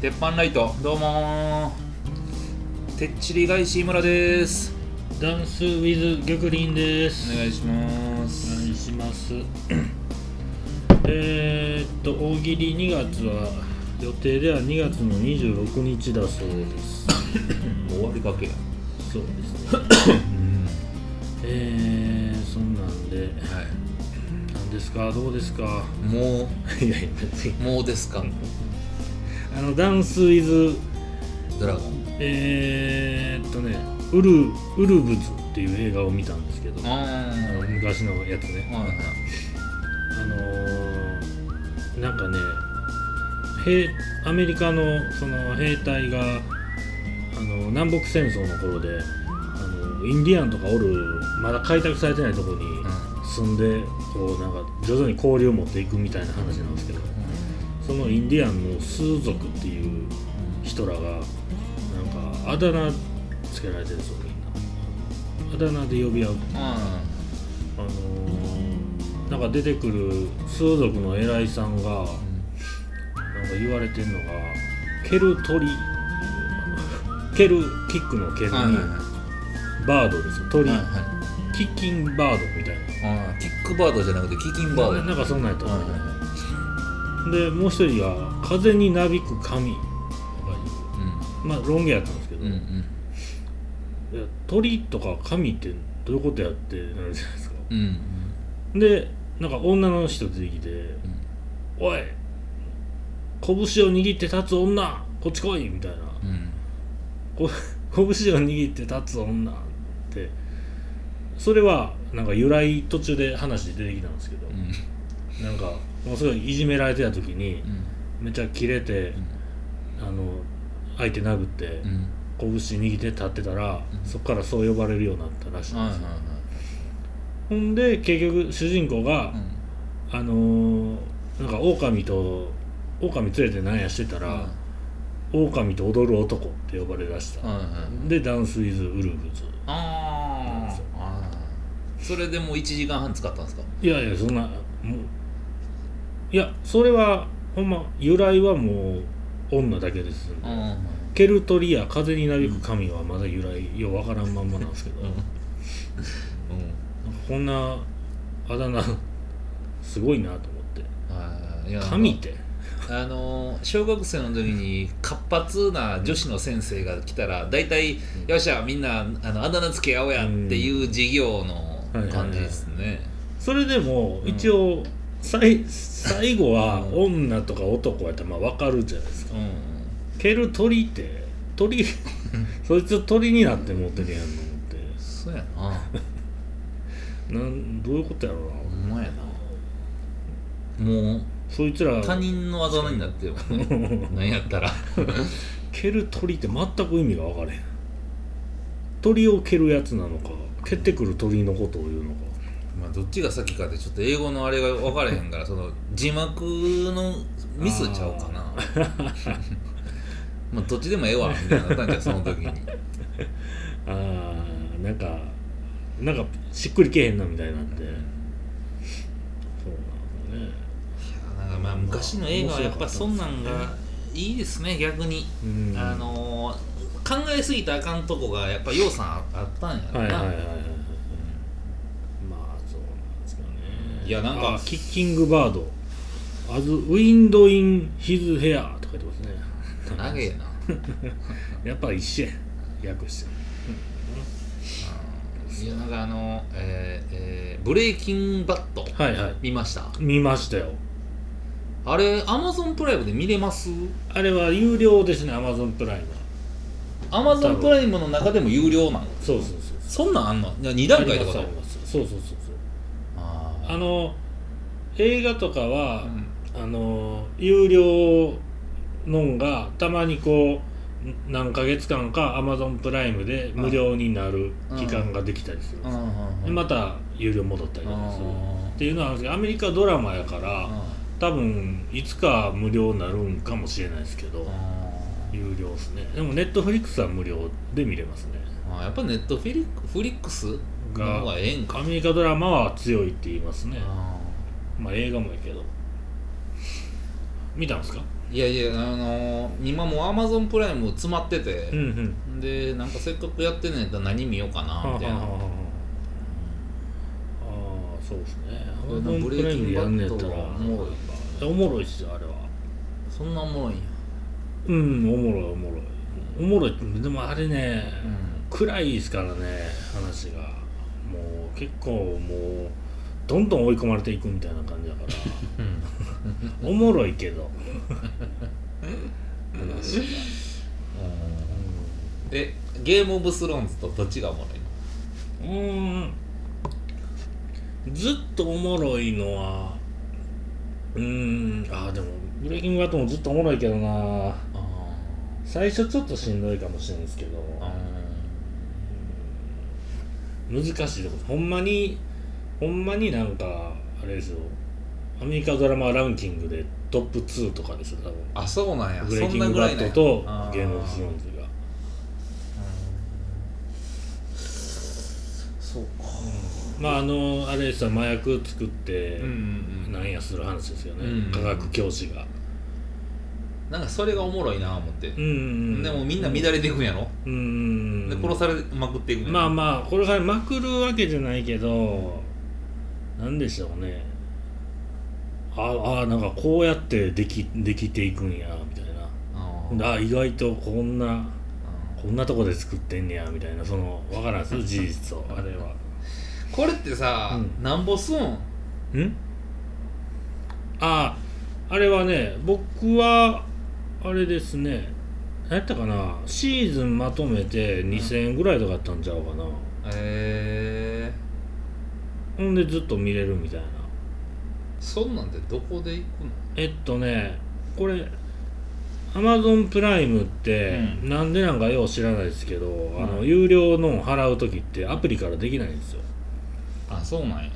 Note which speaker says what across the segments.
Speaker 1: 第308回鉄板ライトどうもー。てっちり返し村です。
Speaker 2: ダンスウィズ玉林です。
Speaker 1: お願いしま
Speaker 2: お
Speaker 1: す
Speaker 2: 願いします。えーっと大喜利2月は予定では2月の26日だそうです。
Speaker 1: 終わりかけや。
Speaker 2: そうですね。
Speaker 1: うん。
Speaker 2: えー、そんなんで。
Speaker 1: は
Speaker 2: 何ですか？どうですか？
Speaker 1: いも
Speaker 2: いやいや別に。
Speaker 1: うもうですか？
Speaker 2: あのダンスウィズ。
Speaker 1: ドラゴン。
Speaker 2: えーっとねウルウルブズっていう映画を見たんですけど。あ
Speaker 1: あ
Speaker 2: の昔のやつね。
Speaker 1: はいはい。
Speaker 2: あのーなんかね兵アメリカのその兵隊があの南北戦争の頃であのインディアンとかおるまだ開拓されてないところに住んでこうなんか徐々に交流を持っていくみたいな話なんですけどそのインディアンのスー族っていう人らがなんかあだ名つけられてるんですよみんな。あだ名で呼び合う
Speaker 1: あ
Speaker 2: あのーなんか出てくる数族の偉いさんがなんか言われてるのがケル鳥ケルキックのケルに
Speaker 1: はいはいはい。
Speaker 2: バードですよ。鳥、
Speaker 1: はいはい。
Speaker 2: キッキンバードみたい
Speaker 1: あーキックバードじゃなくてキキンバード
Speaker 2: ななんかそんなんやった
Speaker 1: はい
Speaker 2: と思
Speaker 1: はいは
Speaker 2: うでもう一人が風になびく神。とかいうまあロン毛やったんですけど、
Speaker 1: うんうん。
Speaker 2: 鳥とか神ってどういうことやってなるじゃないですか。
Speaker 1: うん
Speaker 2: でなんか女の人出てきて「おい拳を握って立つ女こっち来い!」みたいな。
Speaker 1: うん。
Speaker 2: こ 拳を握って立つ女ってそれはなんか由来途中で話で出てきたんですけど、
Speaker 1: うん。
Speaker 2: なんかもうすごいいじめられてた時に
Speaker 1: うん。
Speaker 2: めっちゃキレて、あの相手殴って
Speaker 1: うん。
Speaker 2: 拳握って立ってたら、
Speaker 1: うん。
Speaker 2: そこからそう呼ばれるようになったらしいんですよ、ほんで結局主人公が、
Speaker 1: うん。
Speaker 2: あのーなんか狼と狼連れてなんやしてたら、狼と踊る男って呼ばれだした、でダンス・ウィズ・ウルブズ。
Speaker 1: あー。あーそれでもう1時間半使ったんですか？
Speaker 2: いやいやそんなもういやそれはほんま由来はもう女だけです。んで、
Speaker 1: うん。
Speaker 2: ケルトリや風になびく神はまだ由来ようわからんまんまなんですけど、なんかこんなあだ名すごいなと思って。
Speaker 1: はい。いや
Speaker 2: 神って？
Speaker 1: あのー小学生の時に活発な女子の先生が来たら大体「よっしゃみんなあのあだ名つけ合おうや」っていう授業の感じですね。
Speaker 2: それでも
Speaker 1: うん。
Speaker 2: 一応、さい最後は女とか男やったらまあ分かるじゃないですか、
Speaker 1: うん。
Speaker 2: ケル鳥って鳥 そいつ鳥になって持ってるやんのって。
Speaker 1: そうやな。
Speaker 2: なんどういうことやろうな。
Speaker 1: ほんまやな。もう
Speaker 2: そいつら
Speaker 1: 他人のあだ名になってるもんねなんやったら。
Speaker 2: 蹴る鳥って全く意味が分からへん。鳥を蹴るやつなのか蹴ってくる鳥のことを言うのか
Speaker 1: まあどっちが先かってちょっと英語のあれが分からへんから その字幕のミスちゃうかな。まあどっちでもええわみたいになったんじゃうその時に。
Speaker 2: あーなんかなんかしっくりけえへんなみたいになって。そうなんですね
Speaker 1: なんかまあ昔の映画はやっぱそんなんがいいですね逆に、
Speaker 2: うん。
Speaker 1: あのー考えすぎたらあかんとこがやっぱ要さんああったんやろな、
Speaker 2: はいはいはいはいはいまあそうなんですかね
Speaker 1: いやなんか
Speaker 2: あキッキングバード。As wind in his hair とか言ってますね。
Speaker 1: 長えな。
Speaker 2: やっぱ一緒や訳して。
Speaker 1: いやなんかあのえーえーブレイキンバット
Speaker 2: はいはい。
Speaker 1: 見ました？
Speaker 2: 見ましたよ。
Speaker 1: あれアマゾンプライムで見れます？
Speaker 2: あれは有料ですねアマゾンプライムは。
Speaker 1: アマゾンプライムの中でも有料なの
Speaker 2: そうそうそう
Speaker 1: そんなんあんの？いや2段階とか
Speaker 2: そうそうそう
Speaker 1: あ
Speaker 2: の映画とかは、
Speaker 1: うん。
Speaker 2: あの有料のんがたまにこう何ヶ月間かアマゾンプライムで無料になる期間ができたりするんですまた有料戻ったりとかする。っていうのはアメリカドラマやから多分いつか無料になるんかもしれないですけど有料ですね。でもネットフリックスは無料で見れますね。
Speaker 1: あーやっぱネットフリックフリックスがええんか。
Speaker 2: アメリカドラマは強いって言いますね。
Speaker 1: あ
Speaker 2: まあ映画もいいけど。見たんですか？
Speaker 1: ーいやいやあのー今もうアマゾンプライム詰まってて。
Speaker 2: うん、うん。
Speaker 1: でなんかせっかくやってんねんら何見ようかなみたいな。
Speaker 2: はあはあそうですね。
Speaker 1: これ
Speaker 2: Amazon
Speaker 1: のブレ
Speaker 2: プライムやんねやったら。
Speaker 1: おもろい。
Speaker 2: おもろいっすよあれは。
Speaker 1: そんなおもろいんや。
Speaker 2: うんおもろいおもろい。おもろいでもあれね、
Speaker 1: う
Speaker 2: 暗いですからね話が結構もうどんどん追い込まれていくみたいな感じだから。おもろいけど。話が、
Speaker 1: えゲームオブスローンズとどっちがおもろいの？
Speaker 2: うん、ずっとおもろいのはうーん。あーでもブレイキングバットもずっとおもろいけどな。
Speaker 1: あ
Speaker 2: 最初ちょっとしんどいかもしれないですけど。
Speaker 1: あ
Speaker 2: 難しいとこ。ほんまにほんまになんかあれですよ。アメリカドラマランキングでトップ2とかですよ多分。
Speaker 1: あそうなんや。
Speaker 2: ブレイ
Speaker 1: そ
Speaker 2: キングバットと
Speaker 1: あ
Speaker 2: ゲームオブスローンズが。
Speaker 1: そうか。
Speaker 2: まああのあれですよ。麻薬作って
Speaker 1: うんうんうん。
Speaker 2: なんやする話ですよね、
Speaker 1: うん。
Speaker 2: 科学教師が
Speaker 1: なんかそれがおもろいな思って。
Speaker 2: うん
Speaker 1: でもみんな乱れていくんやろ？
Speaker 2: うんうん
Speaker 1: で殺されまくっていく
Speaker 2: まあまあこれからまくるわけじゃないけどなんでしょうね。ああなんかこうやってできできていくんやみたい
Speaker 1: あ
Speaker 2: なあ意外とこんな
Speaker 1: あ
Speaker 2: こんなとこで作ってんねやみたいな。そのわからんすよ 事実をあれは。
Speaker 1: これってさ、
Speaker 2: うん。
Speaker 1: なんぼすん？
Speaker 2: ん？あああれはね僕はあれですね。何やったかな？シーズンまとめて2000円ぐらいとかだったんちゃうかな。
Speaker 1: え
Speaker 2: ほんでずっと見れるみたいな。
Speaker 1: ー、そんなんでどこで行くの？
Speaker 2: えっとねこれアマゾンプライムって
Speaker 1: う
Speaker 2: なんでなんかよう知らないですけど、
Speaker 1: ん。
Speaker 2: あの有料の払う時ってアプリからできないんですよ、
Speaker 1: あそうなんや。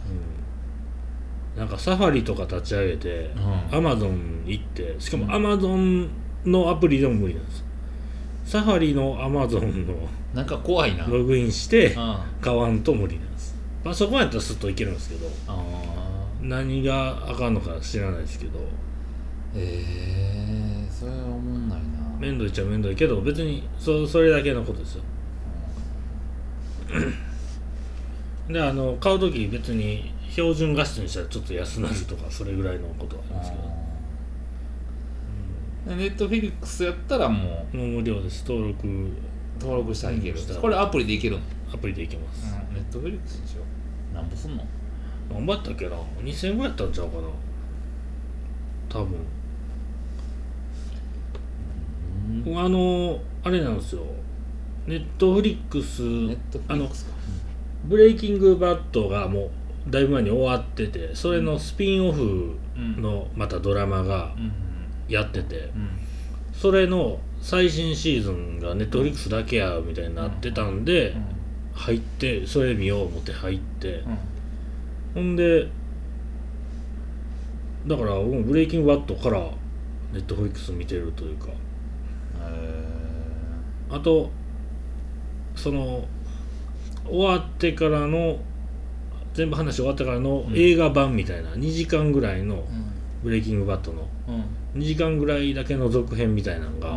Speaker 2: なんかサファリとか立ち上げて
Speaker 1: うん。
Speaker 2: アマゾン行ってしか
Speaker 1: うん
Speaker 2: もアマゾンのアプリでも無理なんです。サファリのアマゾンの
Speaker 1: なんか怖いな。
Speaker 2: ログインして
Speaker 1: あ
Speaker 2: 買わんと無理なんです。パソコンやったらスッといけるんですけど
Speaker 1: あ
Speaker 2: 何があかんのか知らないですけど。
Speaker 1: えー、それはおもんないな。
Speaker 2: 面倒いっちゃ面倒いけど別にそそれだけのことですよ。であの買う時別に標準画質にしたらちょっと安なるとかそれぐらいのことはありますけど
Speaker 1: ネットフィリックスやったらもう
Speaker 2: もう無料です。登録。
Speaker 1: 登録したらいける、
Speaker 2: うん。したら
Speaker 1: これアプリでいけるの、
Speaker 2: アプリでいけます、
Speaker 1: ネットフィリックスにしよう。なんぼすんの？
Speaker 2: 頑張ったっけな？2000円ぐらいやったんちゃうかな？多分。あのあれなんですよ。ネットフリックス
Speaker 1: ネットフリックスか。
Speaker 2: ブレイキングバッドがもうだいぶ前に終わっててそれのスピンオフ
Speaker 1: うん。
Speaker 2: のまたドラマが
Speaker 1: うん
Speaker 2: やってて。
Speaker 1: うん。
Speaker 2: それの最新シーズンがネットフリックスだけやみたいになってたんで
Speaker 1: うん。
Speaker 2: 入ってそれ見よう思って入って。
Speaker 1: うん。
Speaker 2: ほんでだからもうブレイキングバッドからネットフリックス見てるというか。
Speaker 1: え
Speaker 2: あとその終わってからの全部話終わってからの
Speaker 1: うん。
Speaker 2: 映画版みたいな2時間ぐらいの
Speaker 1: ーうん。
Speaker 2: ブレイキングバットの
Speaker 1: うん
Speaker 2: 2時間ぐらいだけの続編みたいなのが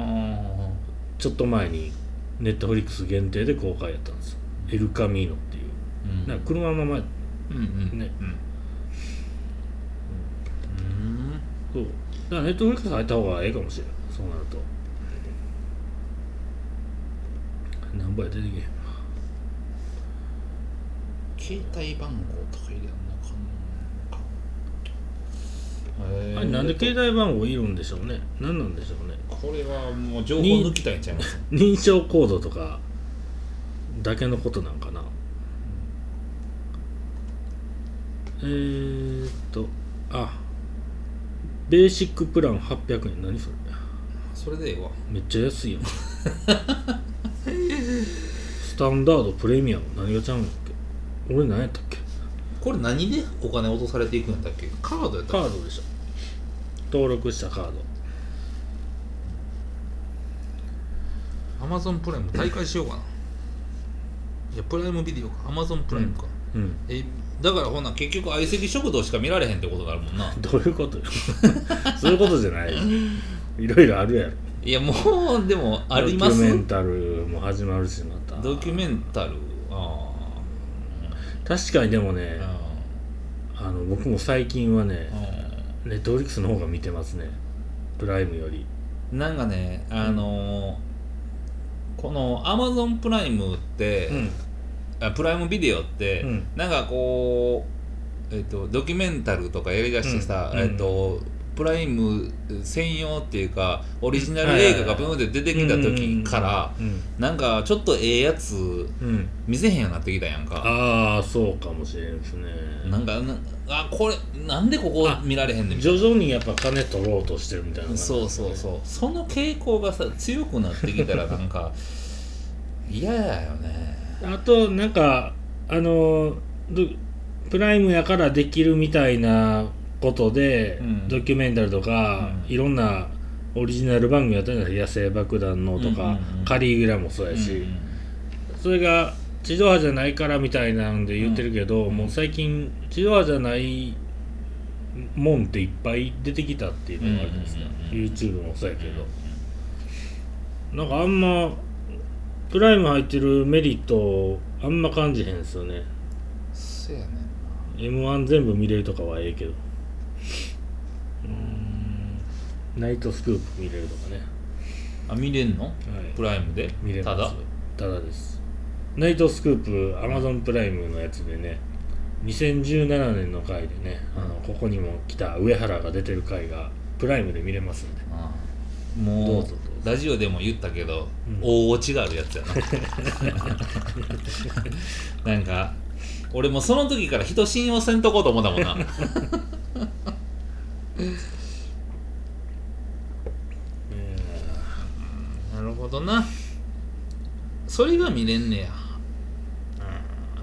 Speaker 2: ちょっと前にネットフリックス限定で公開やったんですよ。エルカミーノっていう。
Speaker 1: うん。
Speaker 2: なんか車の前。
Speaker 1: うんうん。
Speaker 2: ね。
Speaker 1: うん。うん。
Speaker 2: そう。だからネットフリックス入った方がええかもしれないそうなると。何倍出てけへん
Speaker 1: 携帯番号とか入れんなあかんの？
Speaker 2: あれなんで携帯番号いるんでしょうね。何なんでしょうね。
Speaker 1: これはもう情報抜きたいんちゃいます。
Speaker 2: 認証コードとかだけのことなんかな。えー、っとあベーシックプラン800円何それ。
Speaker 1: それでええわ。
Speaker 2: めっちゃ安いやん。スタンダードプレミアム。何がちゃうんやっけ。俺何やったっけ
Speaker 1: これ何でお金落とされていくんだっけ？カードやったっ
Speaker 2: カードでしょ。登録したカード。
Speaker 1: けアマゾンプライム大会しようかな。いやプライムビデオか。アマゾンプライムか、
Speaker 2: うん。
Speaker 1: えだからほな結局相席食堂しか見られへんってことになるもんな。
Speaker 2: どういうことよ。そういうことじゃないよ。いろいろあるやろ。
Speaker 1: いやもうでもあります？
Speaker 2: ドキュメンタルも始まるしまた。
Speaker 1: ドキュメンタル。あ
Speaker 2: 確かにでもね
Speaker 1: あ
Speaker 2: あの僕も最近はね
Speaker 1: あ
Speaker 2: ネットフリックスの方が見てますね。プライムより。
Speaker 1: なんかねあのーこのアマゾンプライムって、
Speaker 2: うん。
Speaker 1: あプライムビデオって、
Speaker 2: うん。
Speaker 1: なんかこう、えっとドキュメンタルとかやりだしてさ、
Speaker 2: うん。
Speaker 1: えっとプライム専用っていうかオリジナル映画がブーンって出てきた時から、
Speaker 2: うん
Speaker 1: なんかちょっとええやつ
Speaker 2: うん。
Speaker 1: 見せへんようになってきたやんか。
Speaker 2: ああそうかもしれんですね。
Speaker 1: なんかなあこれなんでここ見られへんねん
Speaker 2: 徐々にやっぱ金取ろうとしてるみたいな感じ
Speaker 1: なそうそうそうその傾向がさ強くなってきたら なんか嫌やよね。
Speaker 2: あとなんかあのドプライムやからできるみたいなことで、
Speaker 1: うん。
Speaker 2: ドキュメンタルとか、
Speaker 1: うん。
Speaker 2: いろんなオリジナル番組やったじゃないですか。野生爆弾のとか、
Speaker 1: うんうんうん。
Speaker 2: カリーグラもそうやし、
Speaker 1: うん
Speaker 2: それが地上波じゃないからみたいなんで言ってるけど、
Speaker 1: うん。
Speaker 2: もう最近地上波じゃないもんっていっぱい出てきたっていうのがあるんですか、
Speaker 1: うんうんうん
Speaker 2: YouTube もそうやけど。なんかあんまプライム入ってるメリットをあんま感じへんですよね。
Speaker 1: せやねん
Speaker 2: m 1全部見れるとかはええけどナイトスクープ見れるとかね。
Speaker 1: なあ見れんの？
Speaker 2: はい。
Speaker 1: プライムで？
Speaker 2: 見れます。
Speaker 1: ただ？
Speaker 2: ただです。ナイトスクープアマゾンプライムのやつでね2017年の回でね、あのここにも来た上原が出てる回がプライムで見れますんで。
Speaker 1: ああ。もう
Speaker 2: どうぞどうぞ。
Speaker 1: ラジオでも言ったけど、
Speaker 2: うん。
Speaker 1: 大落ちがあるやつやな。なんか俺もその時から人信用せんとこうと思ったもんななるほどなそれが見れんねや、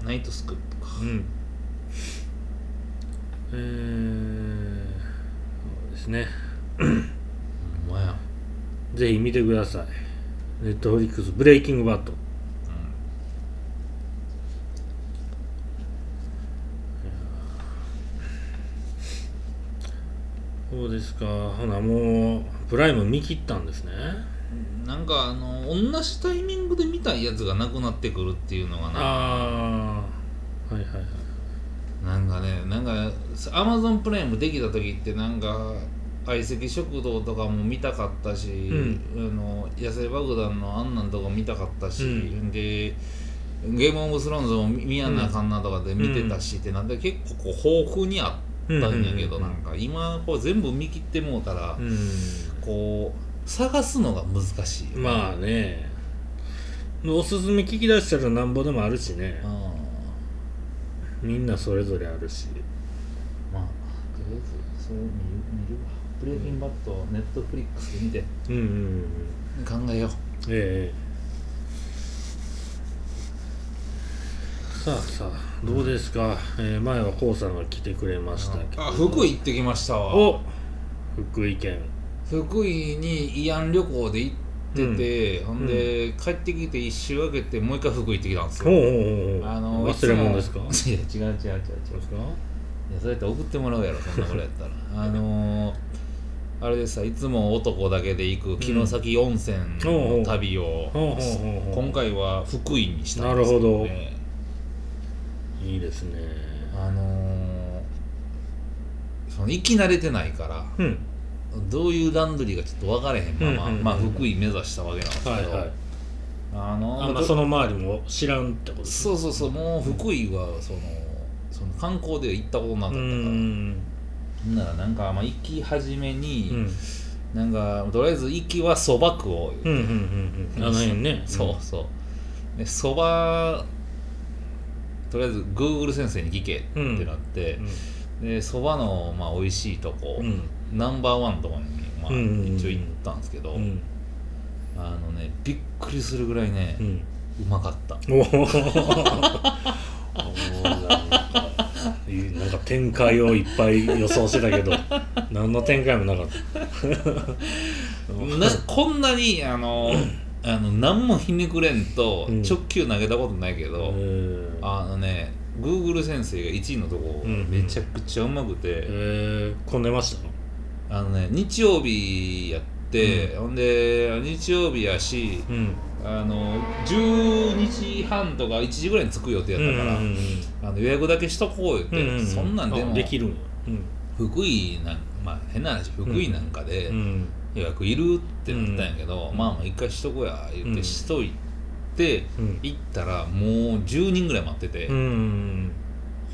Speaker 1: うん、ナイトスクープか。
Speaker 2: うん。えー、そうですね。
Speaker 1: ほんまや、
Speaker 2: ぜひ見てください。ネットフリックスブレイキングバット。そうですか。ほなもうプライム見切ったんですね。
Speaker 1: うん、なんかあの同じタイミングで見たいやつがなくなってくるっていうのがな
Speaker 2: はいはいはい。
Speaker 1: なんかねなんかアマゾンプライムできた時ってなんか相席食堂とかも見たかったし、
Speaker 2: ん。
Speaker 1: あの野生爆弾のあんなんとか見たかったし、
Speaker 2: うん。
Speaker 1: でゲームオブスローンズも見やなあかんなとかで見てたし、ってなん。で結構こう豊富にあったんやけど、なんか今こう全部見切ってもうたら、
Speaker 2: う
Speaker 1: こう探すのが難しい
Speaker 2: まあね。おすすめ聞き出したらなんぼでもあるしね。
Speaker 1: うん。
Speaker 2: みんなそれぞれあるし。
Speaker 1: まあとりあえずそれ見る見るわ。ブレイキンバッドネットフリックスで見て。
Speaker 2: うんうんうん
Speaker 1: 考えよう。
Speaker 2: ええさあさあどうですか、えー前はこうさんが来てくれましたけど。
Speaker 1: あ福井行ってきましたわ。
Speaker 2: お福井県
Speaker 1: 福井に慰安旅行で行ってて、ほんで、帰ってきて一周空けてもう一回福井行ってきたんですよ。
Speaker 2: ほうほうほう
Speaker 1: あの
Speaker 2: 忘れ物ですか？
Speaker 1: い や違う違う違う違う。
Speaker 2: そう
Speaker 1: いやそうやって送ってもらうやろそんなことやったら。あのーあれでさいつも男だけで行く城崎温泉の旅を、
Speaker 2: ほうほうほうほう。
Speaker 1: 今回は福井にしたん
Speaker 2: なる
Speaker 1: ですけ
Speaker 2: ほど。
Speaker 1: ね
Speaker 2: いいですね。
Speaker 1: あのーその行き慣れてないから
Speaker 2: うん
Speaker 1: どういう段取りがちょっと分かれへんまま、
Speaker 2: うんうんうん
Speaker 1: まあ、福井目指したわけなんですけど、
Speaker 2: はいはい。
Speaker 1: あの
Speaker 2: あんまその周りも知らんってことです
Speaker 1: そうそうそうもう福井はそのその観光では行ったことなかった
Speaker 2: う
Speaker 1: から。
Speaker 2: ん
Speaker 1: ほんならなんかまあ行き始めに、
Speaker 2: うん。
Speaker 1: なんかとりあえず行きはそば区を、
Speaker 2: うんうんうんうん。あの辺ね。
Speaker 1: そうそう。でそばとりあえず Google 先生に聞けってなって、でそばのまあ美味しいとこ、
Speaker 2: うん
Speaker 1: ナンバーワンのとこに、まあ
Speaker 2: うんうんうん。うん
Speaker 1: 一応行ったんですけど、
Speaker 2: うん。
Speaker 1: あのねびっくりするぐらいね、
Speaker 2: う
Speaker 1: うんまかった。
Speaker 2: おおなんか展開をいっぱい予想してたけど 何の展開もなかった。
Speaker 1: なこんなにあのあの何もひねくれんと
Speaker 2: うん。
Speaker 1: 直球投げたことないけど、
Speaker 2: えー。
Speaker 1: あのね Google 先生が1位のとこ
Speaker 2: うん。
Speaker 1: めちゃくちゃうまくて、
Speaker 2: えー、混んでました
Speaker 1: あのね日曜日やって、ほんで日曜日やし
Speaker 2: うん。
Speaker 1: あの12時半とか1時ぐらいに着く予定やったから、
Speaker 2: うんうん
Speaker 1: あの予約だけしとこう言って、
Speaker 2: うんうん
Speaker 1: そんなんでも
Speaker 2: あできるんや。
Speaker 1: 福井なんまあ変な話福井なんかで
Speaker 2: うん。うん。
Speaker 1: 予約いるってなったんやけど、
Speaker 2: うん。
Speaker 1: まあまあ一回しとこうや言っ
Speaker 2: うん
Speaker 1: てしといて、
Speaker 2: うん。
Speaker 1: 行ったらもう10人ぐらい待ってて、
Speaker 2: うんうん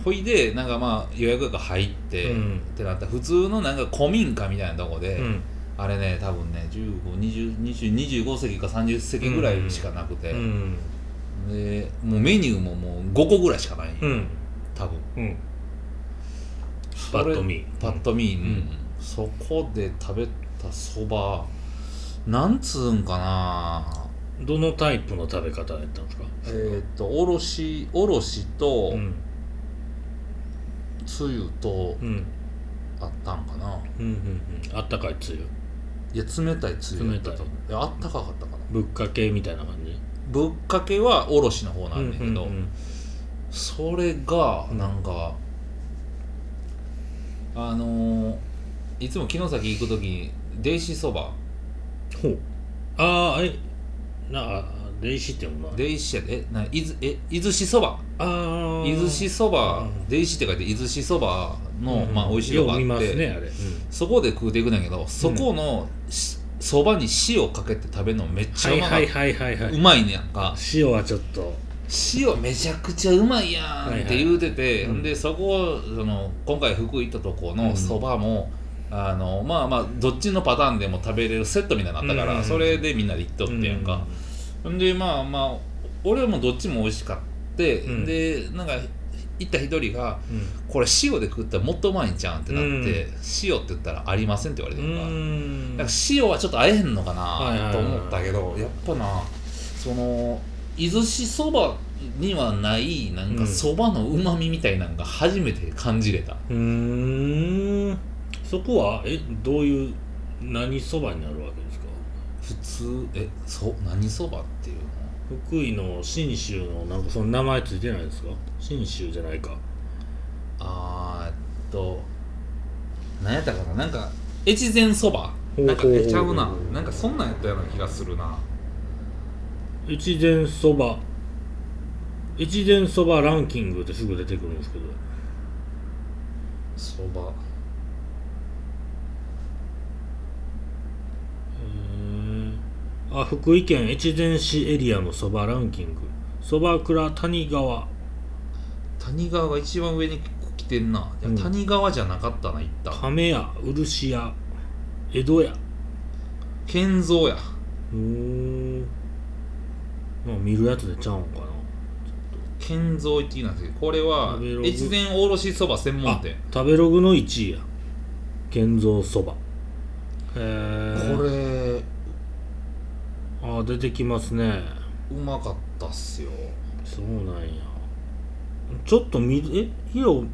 Speaker 1: ほいでなんかまあ予約が入って、
Speaker 2: うん。
Speaker 1: ってなったら普通のなんか古民家みたいなとこで、
Speaker 2: うん。
Speaker 1: あれね多分ね152025席か30席ぐらいしかなくて、
Speaker 2: うん。
Speaker 1: でもうメニューももう5個ぐらいしかない、
Speaker 2: うん。
Speaker 1: 多分。
Speaker 2: うん。パッと見。
Speaker 1: パッと見、そこで食べたそばなんつうんかな。
Speaker 2: どのタイプの食べ方やったんですか？
Speaker 1: えーっとおろしおろしと
Speaker 2: うん
Speaker 1: つゆと
Speaker 2: うん。
Speaker 1: あったんかな。
Speaker 2: うんうんうん。あったかいつゆ
Speaker 1: いや冷たいつゆやったと思う。
Speaker 2: 冷
Speaker 1: い。やあったかかったかな。
Speaker 2: ぶっかけみたいな感じ？
Speaker 1: ぶっかけはおろしの方なんだけど、
Speaker 2: うんうん
Speaker 1: それがなんか、あのーいつも城崎行く時にデイシそば。
Speaker 2: ほう。ああえなあ霊視ってもな
Speaker 1: デイシやで。えな伊豆え伊豆しそば？
Speaker 2: ああ
Speaker 1: 伊豆しそば。
Speaker 2: うん。
Speaker 1: デイシって書いて伊豆しそばの、まあ美味しいとこがあっ
Speaker 2: よう見ます
Speaker 1: て、
Speaker 2: ねあれ、
Speaker 1: そこで食うていくんだけどそこのしそば、に塩かけて食べるのめっちゃうまかっ
Speaker 2: はいはいはいはいはい。
Speaker 1: うまいねやんか。
Speaker 2: 塩はちょっと。
Speaker 1: 塩めちゃくちゃうまいやんって言うてて、
Speaker 2: はいはい
Speaker 1: でそこその今回福井行ったとこのそばも、あのまあまあどっちのパターンでも食べれるセットみたいになったから、
Speaker 2: うん
Speaker 1: それでみんなで行っとってやんか、ん、でまあまあ俺もどっちも美味しかって、
Speaker 2: うん。
Speaker 1: でなんか行った一人が
Speaker 2: うん「
Speaker 1: これ塩で食ったらもっとうまいんちゃうん?」ってなって「塩って言ったらありません」って言われてるか。ら。から塩はちょっと合えへんのかなと思ったけどやっぱなその伊豆しそばにはないなんか
Speaker 2: うん
Speaker 1: そばのうまみみたいなのが初めて感じれた、
Speaker 2: うーん。そこはえどういう何そばになるわけですか？
Speaker 1: 普通えそ何そばっていうの？
Speaker 2: 福井の信州のなんかその名前ついてないですか？信州じゃないか。
Speaker 1: あーえっと何やったかな？なんか越前そば？なんかえちゃうな。なんかそんなんやったような気がするな。
Speaker 2: 越前そば。越前そばランキングってすぐ出てくるんですけど。
Speaker 1: そば
Speaker 2: へーあ福井県越前市エリアのそばランキング。そば倉谷川。
Speaker 1: 谷川が一番上に来てんな、
Speaker 2: うん。
Speaker 1: 谷川じゃなかったな行った
Speaker 2: 亀屋漆屋江戸屋。
Speaker 1: 建造や
Speaker 2: うーん。まあ見るやつでちゃうんかな。
Speaker 1: 建造行ってきたんですけどこれは
Speaker 2: 食べログ。
Speaker 1: 越前おろしそば専門
Speaker 2: あ
Speaker 1: 店
Speaker 2: 食べログの1位や。建造そば。へえ
Speaker 1: これ
Speaker 2: あ出てきますね。
Speaker 1: うまかったっすよ。
Speaker 2: そうなんや。ちょっとみえ色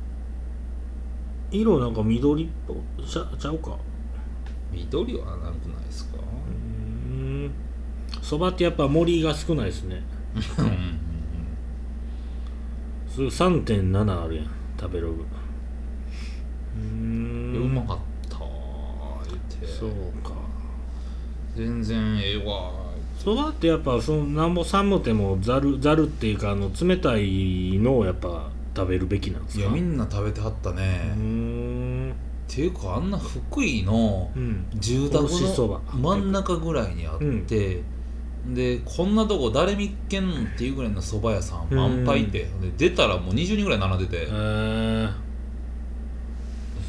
Speaker 2: 色なんか緑っぽちゃちゃうか？
Speaker 1: 緑はなくないですか？
Speaker 2: うーん。そばってやっぱ森が少ないですね。
Speaker 1: うんうんうん
Speaker 2: す3.7あるやん食べログ。う
Speaker 1: ん。
Speaker 2: ん
Speaker 1: うまかった言って。
Speaker 2: そうか。
Speaker 1: 全然ええわ
Speaker 2: そばってやっぱそのなんぼ寒てもざるざるっていうかあの冷たいのをやっぱ食べるべきなんですか？
Speaker 1: いやみんな食べてはったね、っ
Speaker 2: ん
Speaker 1: ていうかあんな福井の
Speaker 2: うん
Speaker 1: 住宅
Speaker 2: おろしそば
Speaker 1: の真ん中ぐらいにあって、でこんなとこ誰見っけんのっていうぐらいの蕎麦屋さん満杯って、で出たらもう20人ぐらい並んでて、
Speaker 2: へえ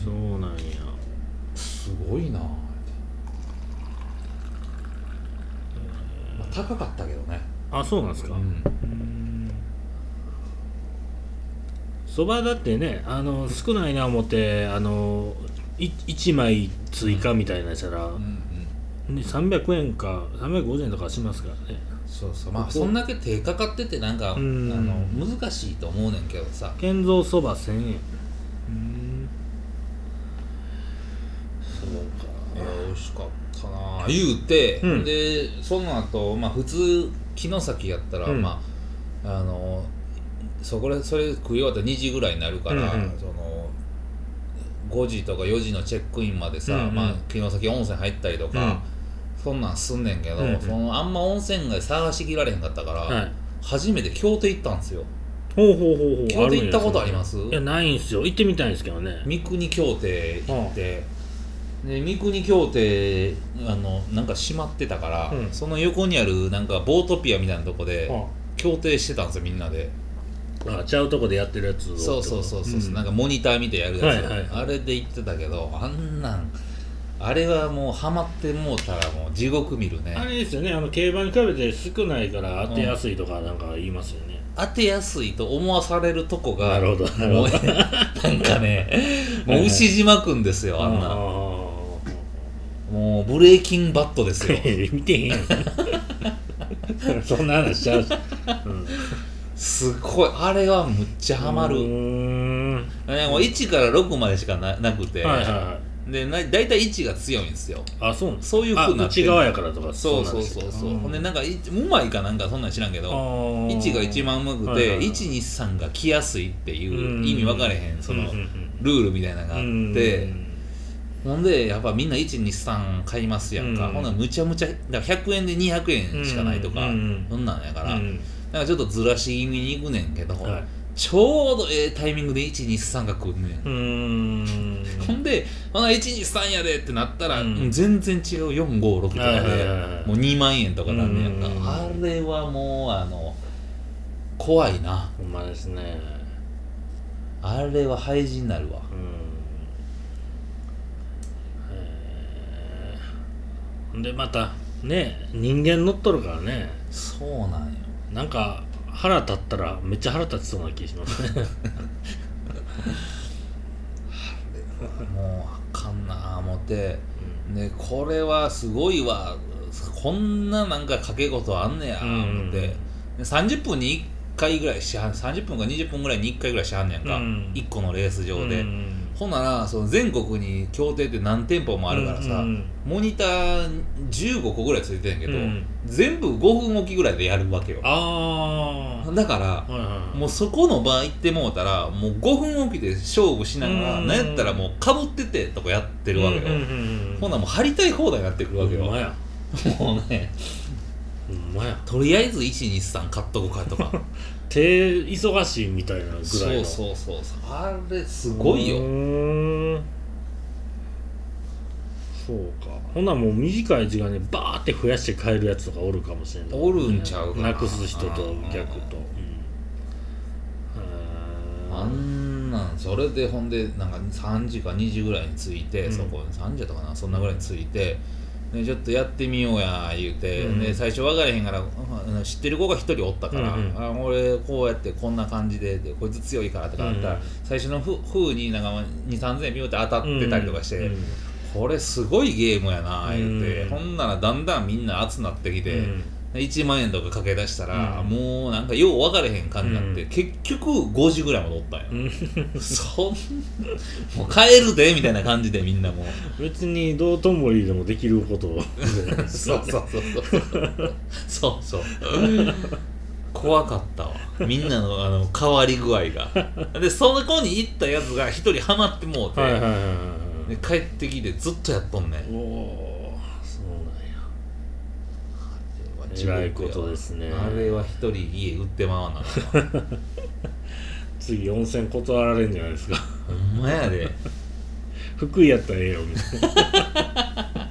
Speaker 2: そうなんや。
Speaker 1: すごいなまあ高かったけどね。
Speaker 2: あそうなんですか？
Speaker 1: うん。
Speaker 2: そばだってねあの少ないな思ってあのい1枚追加みたいなやつやら、
Speaker 1: うんうん。
Speaker 2: ね、300円か350円とかしますからね。
Speaker 1: そうそう。まあそんだけ手かかっててなんかあ
Speaker 2: うん。
Speaker 1: の難しいと思うねんけどさ。
Speaker 2: 建造そば1000円。うん。そうか。
Speaker 1: 美味しかったな言うて、
Speaker 2: うん。
Speaker 1: でその後まあ普通城崎やったら、
Speaker 2: うん。
Speaker 1: まああのそこでそれ食い終わったら2時ぐらいになるから、
Speaker 2: うんうん。
Speaker 1: その5時とか4時のチェックインまでさ、
Speaker 2: うんうん。
Speaker 1: まあ、城崎温泉入ったりとか、そんなんすんねんけど、
Speaker 2: うんうん。
Speaker 1: そのあんま温泉街探しきられへんかったから、
Speaker 2: はい。
Speaker 1: 初めて京都行ったんですよ。
Speaker 2: ほうほうほうほう。
Speaker 1: 京都行ったことあります？
Speaker 2: いやないんすよ。行ってみたいんですけどね。
Speaker 1: 三国京亭行って、で三国京亭あのなんか閉まってたから、
Speaker 2: うん。
Speaker 1: その横にあるなんかボートピアみたいなとこで
Speaker 2: あ
Speaker 1: 京亭してたんですよみんなで。
Speaker 2: あちゃうとこでやってるやつを。
Speaker 1: そうそうそうそう、
Speaker 2: ん。
Speaker 1: なんかモニター見てやるやつ、
Speaker 2: はいはいはい
Speaker 1: あれで行ってたけどあんなんあれはもうハマってもうたらもう地獄見るね。
Speaker 2: あれですよね。あの競馬に比べて少ないから当てやすいとかなんか言いますよね、
Speaker 1: 当てやすいと思わされるとこが
Speaker 2: なるほどなる
Speaker 1: もう
Speaker 2: ほど
Speaker 1: なんかねもう牛島くんですよあんな。
Speaker 2: あ
Speaker 1: もうブレイキンバットですよ。
Speaker 2: ー 見てへんやん そんな話しちゃうし、うん、
Speaker 1: すごい。あれはむっちゃハマる、
Speaker 2: うーん。
Speaker 1: ねもう1から6までしかななくて、
Speaker 2: はいはいはい。
Speaker 1: でな大体1が強いんですよ。
Speaker 2: あそう
Speaker 1: そういう
Speaker 2: あ
Speaker 1: 風にな
Speaker 2: 内側やからとか
Speaker 1: そうそうそう。そう、
Speaker 2: ん
Speaker 1: ほん。でなんかいうまいかなんかそんなん知らんけど
Speaker 2: 1
Speaker 1: 1が一番うまくて、
Speaker 2: はいはいはい。
Speaker 1: 123が来やすいっていう意味分かれへんそのルールみたいなのがあって、
Speaker 2: うん
Speaker 1: ほんでやっぱみんな123買いますやんか、
Speaker 2: うん。
Speaker 1: ほんならむちゃむちゃだから100円で200円しかないとか、
Speaker 2: うん
Speaker 1: そんなんやから、
Speaker 2: うん。
Speaker 1: なんかちょっとずらし気味に行くねんけど、
Speaker 2: はい。
Speaker 1: ちょうどええタイミングで123が来んねん、ほんでほな123やでってなったら、
Speaker 2: うん。
Speaker 1: 全然違う456とかで、もう2万円とかなんねやんか、
Speaker 2: うん。
Speaker 1: あれはもうあの怖いな。
Speaker 2: ほんまですね。
Speaker 1: あれは廃人になるわ
Speaker 2: うんへーでまたね人間乗っとるからね。
Speaker 1: そうなんよ。
Speaker 2: なんか腹立ったらめっちゃ腹立ちそうな気しますね。
Speaker 1: もうあかんな。思って、ね、これはすごいわ。こんななんか掛け事あんねや。思って、で30分に1回ぐらいしはん30分か20分ぐらいに1回ぐらいしはんねやんか、
Speaker 2: うん。
Speaker 1: 1個のレース場で、
Speaker 2: うん
Speaker 1: ほんならその全国に協定って何店舗もあるからさ、
Speaker 2: うん
Speaker 1: モニター15個ぐらいついてんけど、
Speaker 2: うん。
Speaker 1: 全部5分おきぐらいでやるわけよ。
Speaker 2: あ
Speaker 1: だから
Speaker 2: あはいはい。
Speaker 1: もうそこの場行ってもうたらもう5分おきで勝負しながら、
Speaker 2: うん。
Speaker 1: なんやったらもうかぶっててとかやってるわけよ、
Speaker 2: うんうんうんうん
Speaker 1: ほんならもう張りたい放題になってくるわけよ。
Speaker 2: ほん
Speaker 1: もうね。
Speaker 2: ほんまや。
Speaker 1: とりあえず123買っとこうかとか
Speaker 2: 手忙しいみたいなぐらいの。
Speaker 1: そうそうそうあれすごいよ。
Speaker 2: そうか。ほんならもう短い時間でバーって増やして買えるやつとかおるかもしれな。い
Speaker 1: おるんちゃうかな。
Speaker 2: なくす人と逆と、
Speaker 1: あんなんそれでほんでなんか3時か2時ぐらいに着いて、
Speaker 2: うん。
Speaker 1: そこに3時やったかなそんなぐらいに着いて、ね、ちょっとやってみようや言うて、
Speaker 2: うん
Speaker 1: で最初分からへんからうん知ってる子が1人おったから「
Speaker 2: うんうん
Speaker 1: あ俺こうやってこんな感じででこいつ強いから」とかあったら、
Speaker 2: うん
Speaker 1: 最初のふ風になんか2 3 0 0 0円ビューって当たってたりとかして、
Speaker 2: うん
Speaker 1: これすごいゲームやな言うて、
Speaker 2: うん
Speaker 1: ほんならだんだんみんな熱なってきて。
Speaker 2: うん
Speaker 1: 1万円とかかけ出したら、
Speaker 2: うん。
Speaker 1: もうなんかよう分かれへん感じになって、
Speaker 2: うん。
Speaker 1: 結局5時ぐらいまでおったんよ、
Speaker 2: うん。
Speaker 1: そんもう帰るでみたいな感じでみんなもう。
Speaker 2: 別に道頓堀でもできることを
Speaker 1: そうそうそうそう。そうそう。怖かったわ。みんなのあの変わり具合が。でそこに行ったやつが一人ハマってもうて、
Speaker 2: はいはいはいはい
Speaker 1: で帰ってきてずっとやっとんねん
Speaker 2: おおそうなんや偉いことですね。
Speaker 1: あれは一人家売ってまわな
Speaker 2: 次温泉断られんじゃないですか。
Speaker 1: ほんまやで。
Speaker 2: 福井やったらええよみたいな。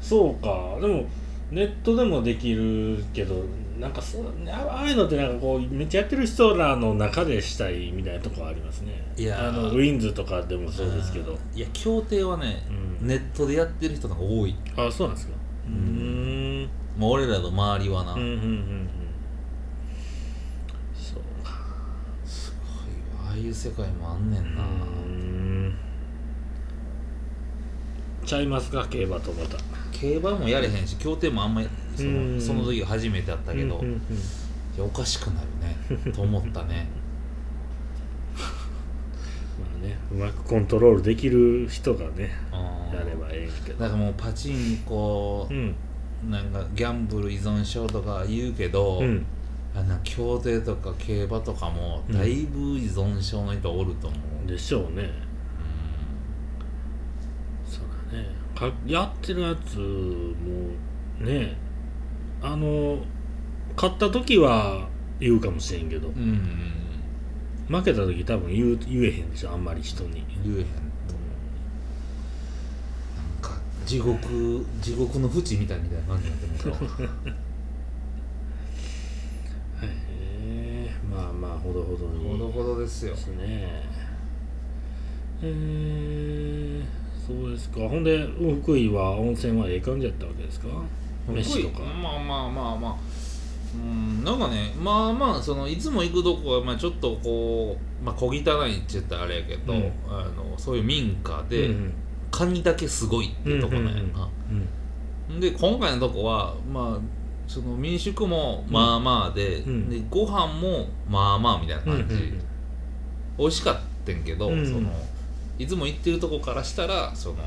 Speaker 2: そうか。でもネットでもできるけどなんかそうあああいうのってなんかこうめっちゃやってる人らの中でしたいみたいなとこありますね。
Speaker 1: いやー。
Speaker 2: あのウィンズとかでもそうですけど。
Speaker 1: いや協定はね、
Speaker 2: うん。
Speaker 1: ネットでやってる人が多い。
Speaker 2: あそうなんですか。うーん。
Speaker 1: もう俺らの周りはな、
Speaker 2: うんうんうんうん。そうか。
Speaker 1: すごい。わああいう世界もあんねんな、
Speaker 2: うーん。ちゃいますか競馬とまた
Speaker 1: 競馬もやれへんし協定もあんまりそ
Speaker 2: うん。
Speaker 1: のその時初めてやったけど、
Speaker 2: うんうんうん。
Speaker 1: いやおかしくなるねと思ったね。
Speaker 2: まあねうまくコントロールできる人がね
Speaker 1: うん
Speaker 2: やればええけど。
Speaker 1: だからもうパチンコ
Speaker 2: うん。
Speaker 1: なんかギャンブル依存症とか言うけど、
Speaker 2: うん。
Speaker 1: あの競艇とか競馬とかもだいぶ依存症の人おると思う、
Speaker 2: でしょうねね。かやってるやつもねあの勝った時は言うかもしれんけど。
Speaker 1: うんうん
Speaker 2: 負けた時多分言う言えへんでしょあんまり人に。
Speaker 1: 言えへんとなんか地獄 地獄の淵みたいみたいな感じになってますよ
Speaker 2: へえまあまあほどほどに。
Speaker 1: ほどほどですよ。
Speaker 2: ですね。えー、そうですか。ほんで福井は温泉はええ感じやったわけですか？飯とか。
Speaker 1: まあまあまあまあ。うんなんかねまあまあそのいつも行くとこはまあちょっとこうまあ小汚いって言ったらあれやけど、
Speaker 2: うん。
Speaker 1: あのそういう民家で、
Speaker 2: うん
Speaker 1: カニだけすごいってとこなんやな、
Speaker 2: うん
Speaker 1: で今回のとこはまあその民宿もまあまあで,、
Speaker 2: うん。
Speaker 1: でご飯もまあまあみたいな
Speaker 2: うんうん
Speaker 1: 感じ、美味しかったんけど、
Speaker 2: うん。
Speaker 1: そのいつも行ってるとこからしたらその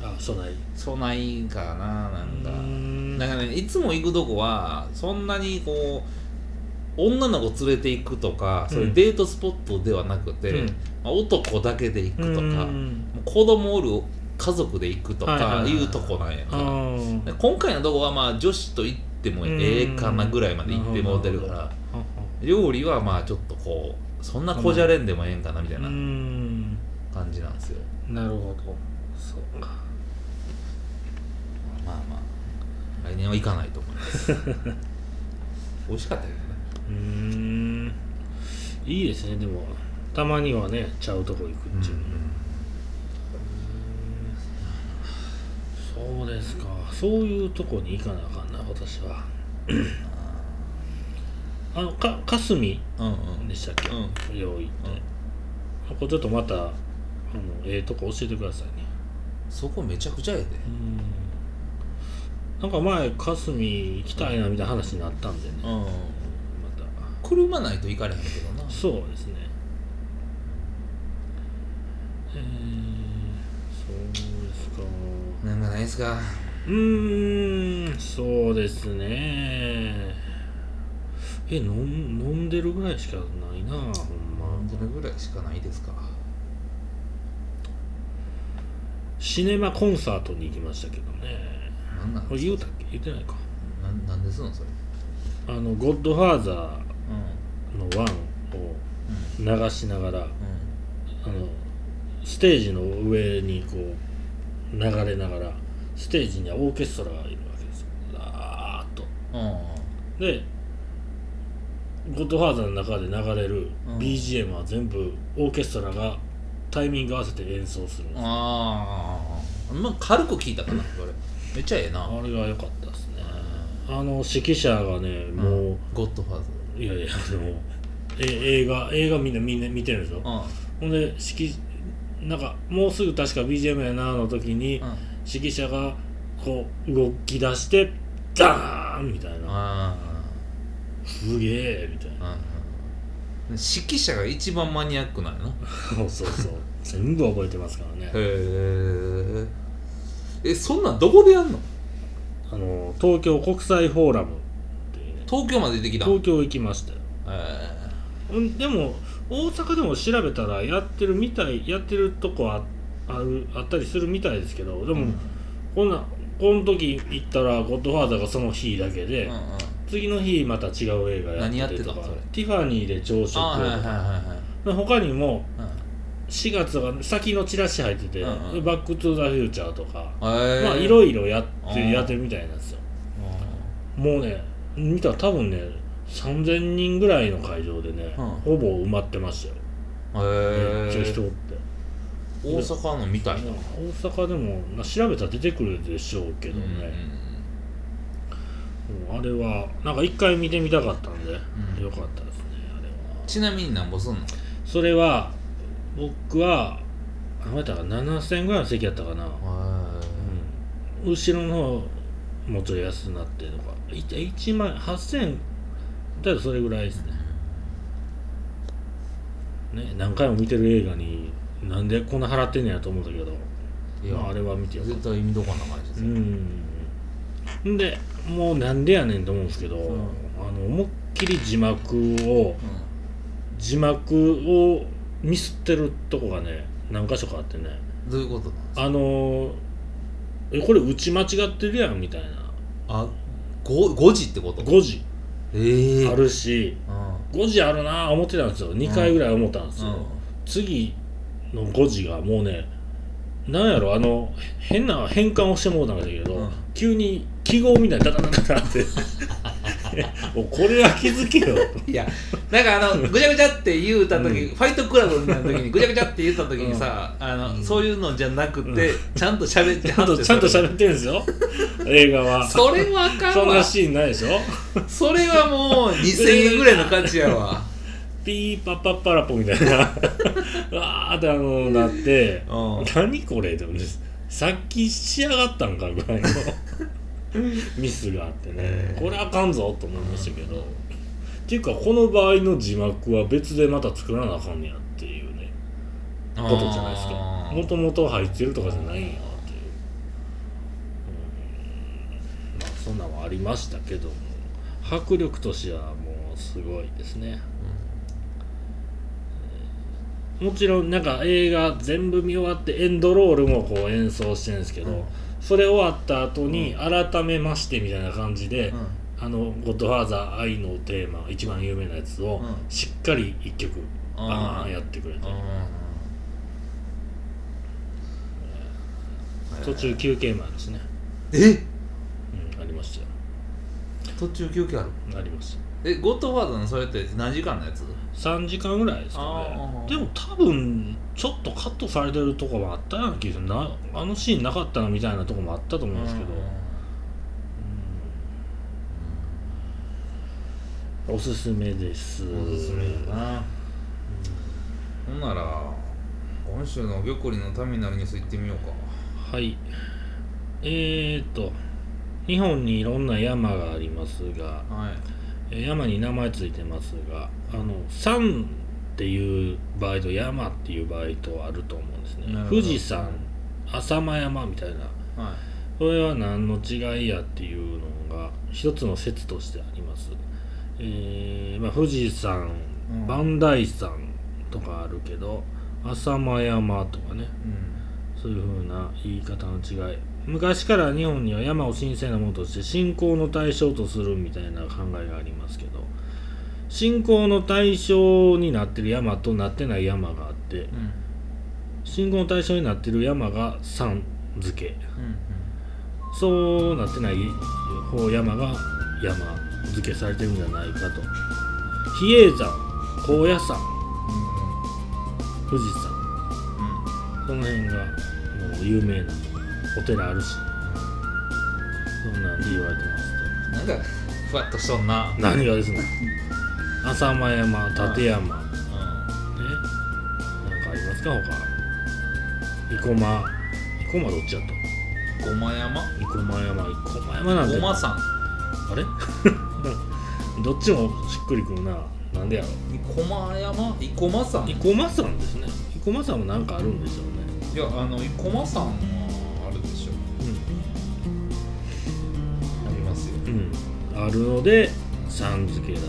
Speaker 2: あそない。
Speaker 1: そないかななんか、
Speaker 2: うん。
Speaker 1: なんかねいつも行くとこはそんなにこう女の子連れて行くとか、そういうデートスポットではなくて、
Speaker 2: うん。
Speaker 1: まあ男だけで行くとか、
Speaker 2: うん。
Speaker 1: 子供おる家族で行くとかいうとこなんや
Speaker 2: あ
Speaker 1: な、
Speaker 2: ー。
Speaker 1: で今回のとこはまあ女子と行ってもええかなぐらいまで行ってもうてるから料理はまあちょっとこうそんなこじゃれんでもええんかなみたいな
Speaker 2: うん。
Speaker 1: 感じなんですよ。
Speaker 2: なるほど。そうか。
Speaker 1: まあまあ来年は行かないと思います。美味しかったけどね。
Speaker 2: うーん。いいですね。でもたまにはねちゃうとこ行くっていうの、そうですか。そういうとこに行かなあかんな私は あのか霞
Speaker 1: うんうん。
Speaker 2: でしたっけ、
Speaker 1: うん。
Speaker 2: よう行って、ここちょっとまたあのええとこ教えてくださいね。
Speaker 1: そこめちゃくちゃええで。
Speaker 2: うん。なんか前霞行きたいなみたいな話になったんでね、
Speaker 1: うん。
Speaker 2: ま
Speaker 1: 車ないと行かれへんけどな。
Speaker 2: たそうですね。えー、そうですか。
Speaker 1: なんかないですか？
Speaker 2: うーんそうですねえ飲ん飲んでるぐらいしかないなほんま。
Speaker 1: どれぐらいしかないですか？
Speaker 2: シネマコンサートに行きましたけどね。
Speaker 1: なんなん
Speaker 2: これ言うたっけ？言ってないか。
Speaker 1: なんなんですのそれ？
Speaker 2: あの「ゴッドファーザー
Speaker 1: うん。
Speaker 2: のワンを流しながら
Speaker 1: う
Speaker 2: あのステージの上にこう流れながらステージにはオーケストラがいるわけですよ。ザーッと。
Speaker 1: んうん。
Speaker 2: で「ゴッドファーザー」の中で流れる
Speaker 1: うん。
Speaker 2: BGM は全部オーケストラがタイミング合わせて演奏するんですよ。
Speaker 1: ああまあ軽く聞いたかなこれ。めっちゃええな。
Speaker 2: あれが良かったですね。あの指揮者がねもう、
Speaker 1: ゴッドファーザ
Speaker 2: いやいやでもえ映画映画みんなみんな見てるでしょ、
Speaker 1: ー
Speaker 2: ほんで指揮なんかもうすぐ確か BGM やなの時に、
Speaker 1: うん。うん
Speaker 2: 指揮者がこう動き出してダーンみたいな。
Speaker 1: あ
Speaker 2: すげえみたいな。
Speaker 1: あうん。指揮者が一番マニアックなんやな。
Speaker 2: そうそうそう。全部覚えてますからね。
Speaker 1: へえ。えそんなんどこでやんの？
Speaker 2: あの東京国際フォーラムっていう。ね
Speaker 1: 東京まで出てきた
Speaker 2: 東京行きましたよ。
Speaker 1: え。
Speaker 2: うんでも大阪でも調べたらやってるみたいやってるとこああるあったりするみたいですけどでも、
Speaker 1: うん。
Speaker 2: こんなこの時行ったら「ゴッドファーザー」がその日だけで、
Speaker 1: うんうん
Speaker 2: 次の日また違う映画や
Speaker 1: 何やってて
Speaker 2: ったとか
Speaker 1: たそれ。
Speaker 2: ティファニーで朝食。をと
Speaker 1: あはいはいはい
Speaker 2: か
Speaker 1: はい。
Speaker 2: で他にも
Speaker 1: うん。
Speaker 2: 4月が先のチラシ入ってて「
Speaker 1: うんうん。
Speaker 2: バック・トゥ・ザ・フュー。チャー」とか、まあいろいろやって
Speaker 1: うん。
Speaker 2: やってるみたいなんですよ。もうね見たら多分ね3000人ぐらいの会場でね、
Speaker 1: うん。
Speaker 2: ほぼ埋まってましたよ。
Speaker 1: へ
Speaker 2: めっちゃ人おって。
Speaker 1: 大阪のみたいな。
Speaker 2: 大阪でもまあ調べたら出てくるでしょうけどね、もうあれはなんか一回見てみたかったんで、
Speaker 1: うん。
Speaker 2: よかったですねあれは。
Speaker 1: ちなみになんぼすんの？
Speaker 2: それは僕はあなたが7000ぐらいの席やったかな、うん、後ろの方もうちょい安くなってとか。い1万8000だとそれぐらいですね。ね何回も見てる映画になんでこんな払ってんねやと思ったけど。
Speaker 1: いや
Speaker 2: まあ、あれは見てよかった。
Speaker 1: 絶対見とかな感じです
Speaker 2: う
Speaker 1: よ
Speaker 2: ん。でもうなんでやねんと思うんですけど、
Speaker 1: ん。
Speaker 2: あの思いっきり字幕を字幕をミスってるとこがね何箇所かあってね。
Speaker 1: どういうこと
Speaker 2: あのーえこれ打ち間違ってるやんみたいな。
Speaker 1: あ五5時ってこと
Speaker 2: ？5時。
Speaker 1: ええ。
Speaker 2: あるし
Speaker 1: うん。
Speaker 2: 5時あるなぁ思ってたんですよ。2回ぐらい思ったんですよ、次の5時がもうねなんやろあの変な変換をしてもうたんだけど、
Speaker 1: うん。
Speaker 2: 急に記号みたいにダダダダダって。もうこれは気づけよ。
Speaker 1: いやなんかあのぐちゃぐちゃって言うた時、
Speaker 2: うん。
Speaker 1: ファイトクラブみたいな時にぐちゃぐちゃって言った時にさ、あのそういうのじゃなくて、ちゃんと喋って
Speaker 2: ちゃんとちゃんと喋ってるんですよ。映画は。
Speaker 1: それはあかんわ。
Speaker 2: そんなシーンないでしょ。
Speaker 1: それはもう2000円ぐらいの価値やわ。
Speaker 2: ピーパッパッパラポみたいな。わーってあのなって。
Speaker 1: うん。
Speaker 2: 何これでもねさっき仕上がったんかぐらいの ミスがあってね。これあかんぞと思いましたけど。っていうかこの場合の字幕は別でまた作らなあかんねやっていうね。ことじゃないですかもともと入ってるとかじゃないんやっていう。うん。まあそんなんはありましたけども。迫力としてはもうすごいですね。もちろんなんか映画全部見終わってエンドロールもこう演奏してるんですけど、
Speaker 1: うん
Speaker 2: それ終わった後に改めましてみたいな感じで、
Speaker 1: うん。
Speaker 2: あの「ゴッドファーザー愛のテーマ」一番有名なやつを
Speaker 1: うん。
Speaker 2: しっかり一曲
Speaker 1: うん
Speaker 2: バーンやってくれて、途中休憩もあるしね、
Speaker 1: え？
Speaker 2: うん、ありましたよ。
Speaker 1: 途中休憩ある？
Speaker 2: ありました
Speaker 1: えゴッドファーザーのそれって何時間のやつ
Speaker 2: ？3時間ぐらいですかね。でも多分ちょっとカットされてるとこもあったような気がする。なあのシーンなかったなみたいなとこもあったと思うんですけど、うん。おすすめです。
Speaker 1: おすすめだな。ほんなら今週の玉林のターミナルニュース行ってみようか。
Speaker 2: はい。えーと日本にいろんな山がありますが
Speaker 1: はい。
Speaker 2: えー山に名前ついてますがあの山っていう場合と山っていう場合とあると思うんですね。富士山浅間山みたいな。
Speaker 1: はい。
Speaker 2: これは何の違いやっていうのが一つの説としてあります、えーまあ、富士山
Speaker 1: うん。
Speaker 2: 磐梯山とかあるけど浅間山とかね。
Speaker 1: うん。
Speaker 2: そういう風な言い方の違い昔から日本には山を神聖なものとして信仰の対象とするみたいな考えがありますけど信仰の対象になってる山となってない山があって
Speaker 1: うん
Speaker 2: 信仰の対象になってる山が山付け。
Speaker 1: うん
Speaker 2: そうなってない方山が山付けされてるんじゃないかと。比叡山高野山富士山。その辺がもう有名なお寺あるし。そんなんで言われてます
Speaker 1: なんかふわっとしとんな。
Speaker 2: と何がですね。浅間山立山。ね。なんかありますか他。生駒。生駒どっちやった？
Speaker 1: ごま山？
Speaker 2: 生駒山。生駒山なんて。
Speaker 1: ごま山
Speaker 2: あれ？どっちもしっくりくるな。なんでやろ
Speaker 1: 生駒山？生駒山？
Speaker 2: 生駒山ですね。生駒山もなんかあるんでしょうね。
Speaker 1: いやあの生駒山
Speaker 2: あるのでさん付けだと。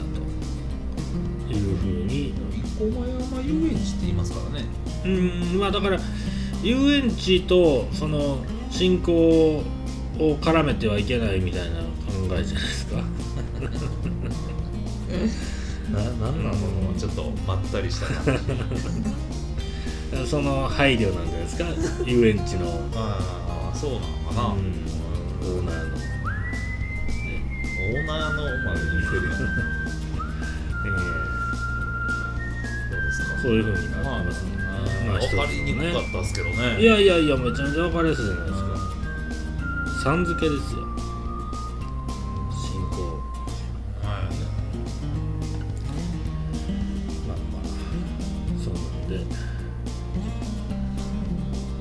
Speaker 2: いうふうに。
Speaker 1: 生駒山遊園地って言いますからね。
Speaker 2: うんまあだから遊園地とその信仰を絡めてはいけないみたいな考えじゃないですか。
Speaker 1: ななんなの？ちょっとまったりした感じ。
Speaker 2: その配慮なんじゃないですか？遊園地の、うん、
Speaker 1: ああそうなのかな、
Speaker 2: オーナーの、
Speaker 1: オーナーのまで言ってるやん。どう
Speaker 2: え
Speaker 1: ですか？
Speaker 2: ーそういうふうにな
Speaker 1: まあ
Speaker 2: ってますね、まあ
Speaker 1: 分かりにくかったですけどね
Speaker 2: いやいやいやめちゃめちゃ分かりやすいじゃないですかさん付けですよ。信仰
Speaker 1: はい
Speaker 2: まあまあ。そうなんで。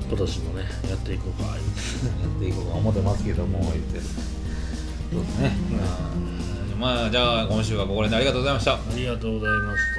Speaker 2: 今年もねやっていこうか。
Speaker 1: やっていこうと思ってますけども言って。るそうですね、まあまあじゃあ今週はここら辺でありがとうございました。
Speaker 2: ありがとうございました。